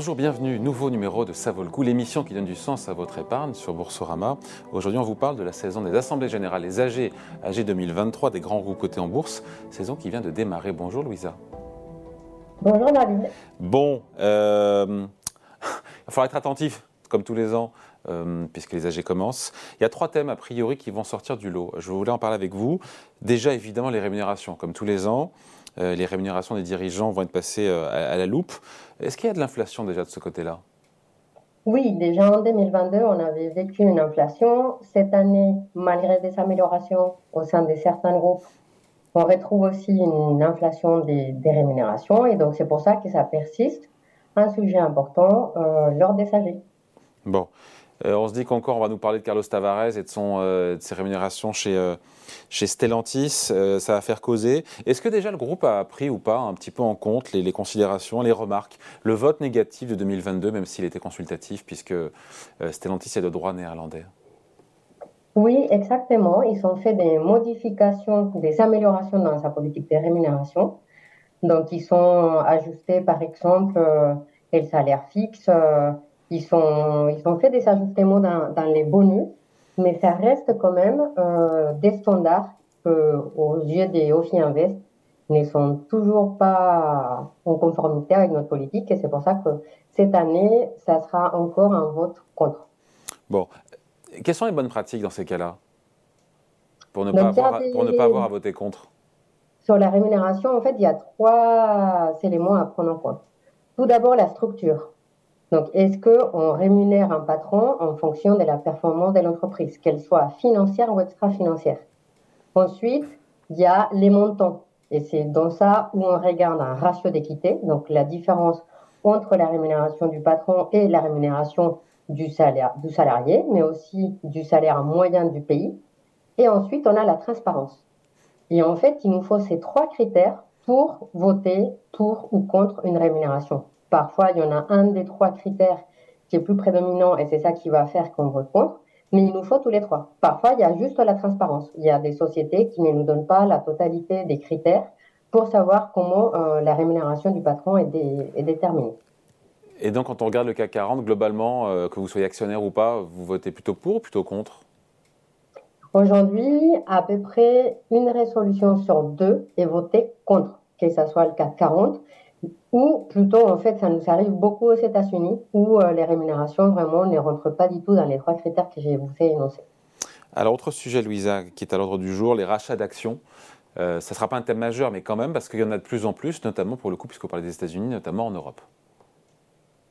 Bonjour, bienvenue, nouveau numéro de Ça vaut le coup, l'émission qui donne du sens à votre épargne sur Boursorama. Aujourd'hui, on vous parle de la saison des assemblées générales, les AG, AG 2023, des grands groupes cotés en bourse, saison qui vient de démarrer. Bonjour Louisa. Bonjour David. Bon, euh, il va falloir être attentif, comme tous les ans, euh, puisque les AG commencent. Il y a trois thèmes a priori qui vont sortir du lot. Je voulais en parler avec vous. Déjà, évidemment, les rémunérations, comme tous les ans. Euh, les rémunérations des dirigeants vont être passées euh, à, la loupe. Est-ce qu'il y a de l'inflation déjà de ce côté-là? Oui, déjà en 2022, on avait vécu une inflation. Cette année, malgré des améliorations au sein de certains groupes, on retrouve aussi une inflation des, rémunérations. Et donc, c'est pour ça que ça persiste, un sujet important euh, lors des SAG. Bon. Euh, on se dit qu'encore, on va nous parler de Carlos Tavares et de, son, euh, de ses rémunérations chez, euh, chez Stellantis. ça va faire causer. Est-ce que déjà le groupe a pris ou pas un petit peu en compte les, considérations, les remarques, le vote négatif de 2022, même s'il était consultatif, puisque Stellantis est de droit néerlandais? Oui, exactement. Ils ont fait des modifications, des améliorations dans sa politique de rémunération. Donc, ils sont ajustés, par exemple, le salaire fixe ils, sont, ils ont fait des ajustements dans, dans les bonus, mais ça reste quand même euh, des standards que, aux yeux des OFI Invest, ne sont toujours pas en conformité avec notre politique. Et c'est pour ça que cette année, ça sera encore un vote contre. Bon. Quelles sont les bonnes pratiques dans ces cas-là? Pour ne, pas avoir, pour ne pas avoir à voter contre Sur la rémunération, en fait, il y a trois éléments à prendre en compte. Tout d'abord, la structure. Donc, est-ce qu'on rémunère un patron en fonction de la performance de l'entreprise, qu'elle soit financière ou extra-financière? Ensuite, il y a les montants. Et c'est dans ça où on regarde un ratio d'équité, donc la différence entre la rémunération du patron et la rémunération du, du salarié, mais aussi du salaire moyen du pays. Et ensuite, on a la transparence. Et en fait, il nous faut ces trois critères pour voter pour ou contre une rémunération. Parfois, il y en a un des trois critères qui est plus prédominant et c'est ça qui va faire qu'on vote contre. Mais il nous faut tous les trois. Parfois, il y a juste la transparence. Il y a des sociétés qui ne nous donnent pas la totalité des critères pour savoir comment euh, la rémunération du patron est, déterminée. Et donc, quand on regarde le CAC 40, globalement, euh, que vous soyez actionnaire ou pas, vous votez plutôt pour ou plutôt contre? Aujourd'hui, à peu près une résolution sur deux est votée contre, que ce soit le CAC 40. Ou plutôt, en fait, ça nous arrive beaucoup aux États-Unis où euh, les rémunérations vraiment ne rentrent pas du tout dans les trois critères que j'ai vous fait énoncer. Alors, autre sujet, Louisa, qui est à l'ordre du jour, les rachats d'actions. Euh, ça ne sera pas un thème majeur, mais quand même, parce qu'il y en a de plus en plus, notamment pour le coup, puisqu'on parle des États-Unis, notamment en Europe.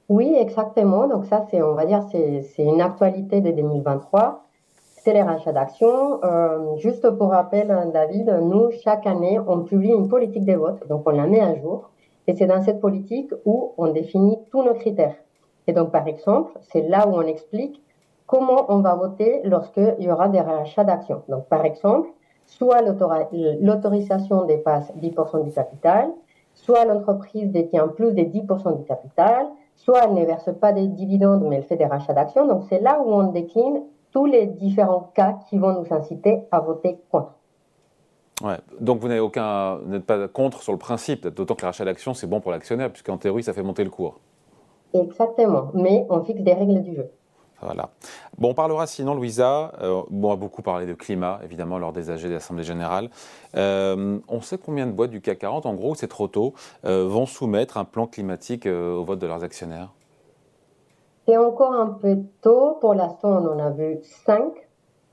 Oui, exactement. Donc ça, c'est, on va dire, c'est, une actualité de 2023. C'est les rachats d'actions. Euh, juste pour rappel, David, nous, chaque année, on publie une politique des votes. Donc, on la met à jour. Et c'est dans cette politique où on définit tous nos critères. Et donc, par exemple, c'est là où on explique comment on va voter lorsqu'il y aura des rachats d'actions. Donc, par exemple, soit l'autorisation dépasse 10% du capital, soit l'entreprise détient plus de 10% du capital, soit elle ne verse pas des dividendes mais elle fait des rachats d'actions. Donc, c'est là où on décline tous les différents cas qui vont nous inciter à voter contre. Donc vous n'avez aucun, n'êtes pas contre sur le principe, d'autant que le rachat d'actions c'est bon pour l'actionnaire, puisqu'en théorie ça fait monter le cours. Exactement, mais on fixe des règles du jeu. Voilà. Bon, on parlera sinon, Louisa, euh, bon, on a beaucoup parlé de climat, évidemment, lors des AG de l'Assemblée Générale. Euh, on sait combien de boîtes du CAC 40, en gros, c'est trop tôt, euh, vont soumettre un plan climatique au vote de leurs actionnaires? C'est encore un peu tôt. Pour l'instant, on en a vu 5.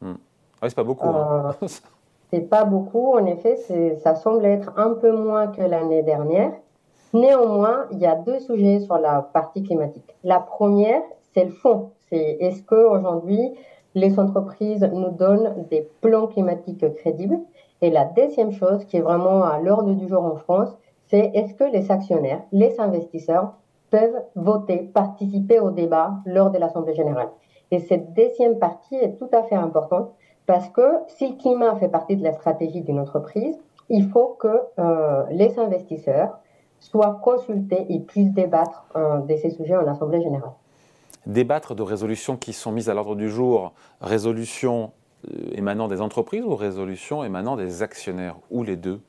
Hmm. c'est pas beaucoup. Hein. C'est pas beaucoup, en effet, ça semble être un peu moins que l'année dernière. Néanmoins, il y a deux sujets sur la partie climatique. La première, c'est le fond. C'est est-ce que aujourd'hui les entreprises nous donnent des plans climatiques crédibles? Et la deuxième chose, qui est vraiment à l'ordre du jour en France, c'est est-ce que les actionnaires, les investisseurs peuvent voter, participer au débat lors de l'Assemblée générale? Et cette deuxième partie est tout à fait importante parce que si le climat fait partie de la stratégie d'une entreprise, il faut que euh, les investisseurs soient consultés et puissent débattre euh, de ces sujets en Assemblée générale. Débattre de résolutions qui sont mises à l'ordre du jour, résolutions euh, émanant des entreprises ou résolutions émanant des actionnaires, ou les deux?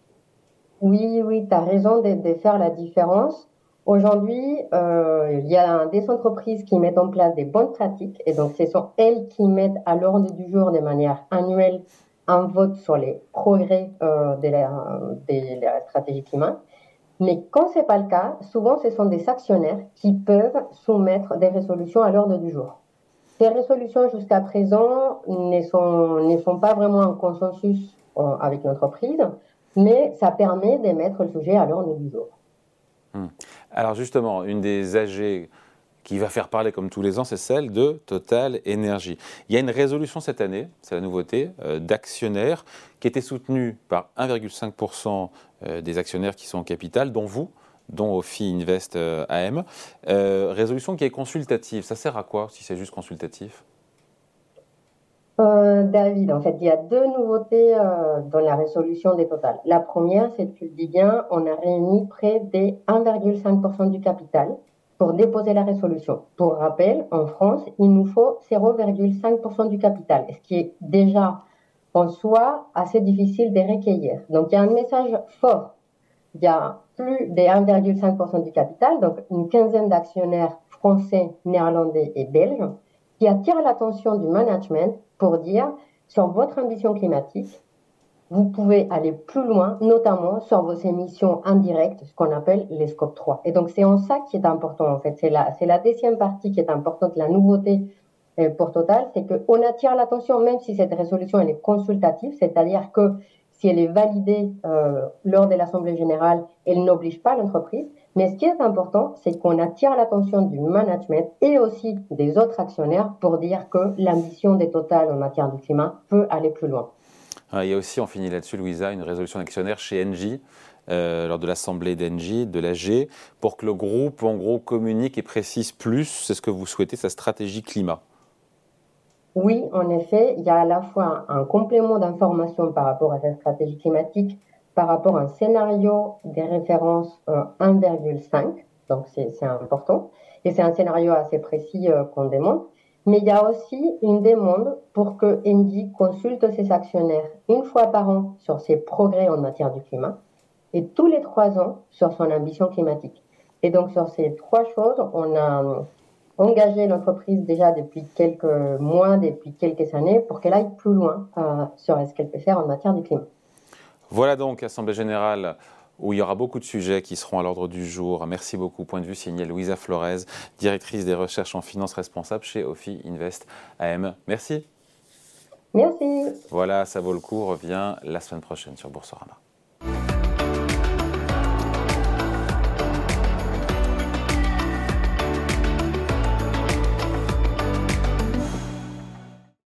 Oui, oui, tu as raison de, de, faire la différence. Aujourd'hui, euh, il y a des entreprises qui mettent en place des bonnes pratiques et donc ce sont elles qui mettent à l'ordre du jour de manière annuelle un vote sur les progrès euh, de, la, stratégie climat. Mais quand ce n'est pas le cas, souvent ce sont des actionnaires qui peuvent soumettre des résolutions à l'ordre du jour. Ces résolutions jusqu'à présent ne sont, ne sont pas vraiment en consensus euh, avec l'entreprise, mais ça permet de mettre le sujet à l'ordre du jour. Hmm. Alors justement, une des AG qui va faire parler comme tous les ans, c'est celle de Total Energy. Il y a une résolution cette année, c'est la nouveauté, euh, d'actionnaires qui était soutenue par 1,5% euh, des actionnaires qui sont en capital, dont vous, dont OFI Invest euh, AM. résolution qui est consultative. Ça sert à quoi si c'est juste consultatif? David, en fait, il y a deux nouveautés dans la résolution des Total. La première, c'est que tu le dis bien, on a réuni près des 1,5% du capital pour déposer la résolution. Pour rappel, en France, il nous faut 0,5% du capital, ce qui est déjà en soi assez difficile de recueillir. Donc il y a un message fort. Il y a plus de 1,5% du capital, donc une quinzaine d'actionnaires français, néerlandais et belges, qui attirent l'attention du management pour dire sur votre ambition climatique, vous pouvez aller plus loin, notamment sur vos émissions indirectes, ce qu'on appelle les scope 3. Et donc, c'est en ça qui est important, en fait. C'est la, c'est la deuxième partie qui est importante, la nouveauté euh, pour Total, c'est qu'on attire l'attention, même si cette résolution, est consultative, c'est-à-dire que si elle est validée euh, lors de l'Assemblée générale, elle n'oblige pas l'entreprise. Mais ce qui est important, c'est qu'on attire l'attention du management et aussi des autres actionnaires pour dire que l'ambition des Total en matière du climat peut aller plus loin. Il y a aussi, on finit là-dessus, Louisa, une résolution d'actionnaire chez Engie, euh, lors de l'assemblée d'Engie, de l'AG, pour que le groupe, en gros, communique et précise plus, c'est ce que vous souhaitez, sa stratégie climat. Oui, en effet, il y a à la fois un complément d'information par rapport à cette stratégie climatique, par rapport à un scénario des références 1,5, euh, donc c'est important, et c'est un scénario assez précis euh, qu'on demande. Mais il y a aussi une demande pour que Engie consulte ses actionnaires une fois par an sur ses progrès en matière du climat et tous les trois ans sur son ambition climatique. Et donc sur ces trois choses, on a engagé l'entreprise déjà depuis quelques mois, depuis quelques années, pour qu'elle aille plus loin euh, sur ce qu'elle peut faire en matière du climat. Voilà donc, Assemblée générale où il y aura beaucoup de sujets qui seront à l'ordre du jour. Merci beaucoup. Point de vue signé Louisa Flores, directrice des recherches en finance responsable chez Ophi Invest AM. Merci. Merci. Voilà, ça vaut le coup. revient la semaine prochaine sur Boursorama.